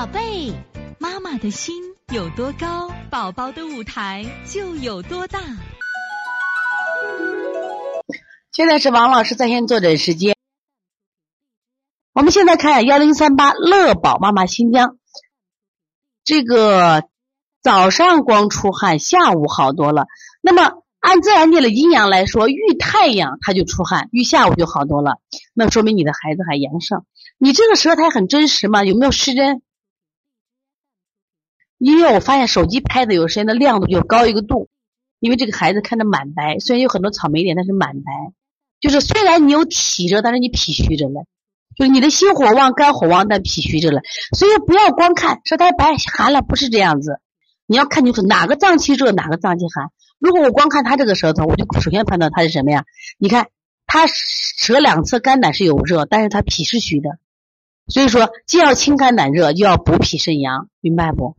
宝贝，妈妈的心有多高，宝宝的舞台就有多大。现在是王老师在线坐诊时间。我们现在看幺零三八乐宝妈妈新疆，这个早上光出汗，下午好多了。那么按自然界的阴阳来说，遇太阳它就出汗，遇下午就好多了。那说明你的孩子还阳盛。你这个舌苔很真实吗？有没有失真？因为我发现手机拍的有时间的亮度就高一个度，因为这个孩子看着满白，虽然有很多草莓点，但是满白。就是虽然你有体热，但是你脾虚着了，就是你的心火旺、肝火旺，但脾虚着了。所以不要光看舌苔白寒了，不是这样子。你要看清楚哪个脏器热，哪个脏器寒。如果我光看他这个舌头，我就首先判断他是什么呀？你看他舌两侧肝胆是有热，但是他脾是虚的。所以说，既要清肝胆热，又要补脾肾阳，明白不？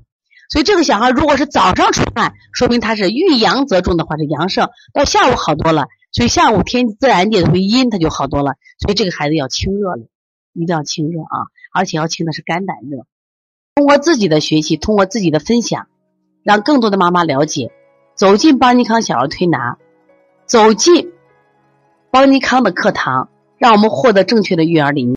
所以这个小孩如果是早上出汗，说明他是遇阳则重的话是阳盛，到下午好多了。所以下午天自然界会阴，他就好多了。所以这个孩子要清热了，一定要清热啊，而且要清的是肝胆热。通过自己的学习，通过自己的分享，让更多的妈妈了解，走进邦尼康小儿推拿，走进邦尼康的课堂，让我们获得正确的育儿理念。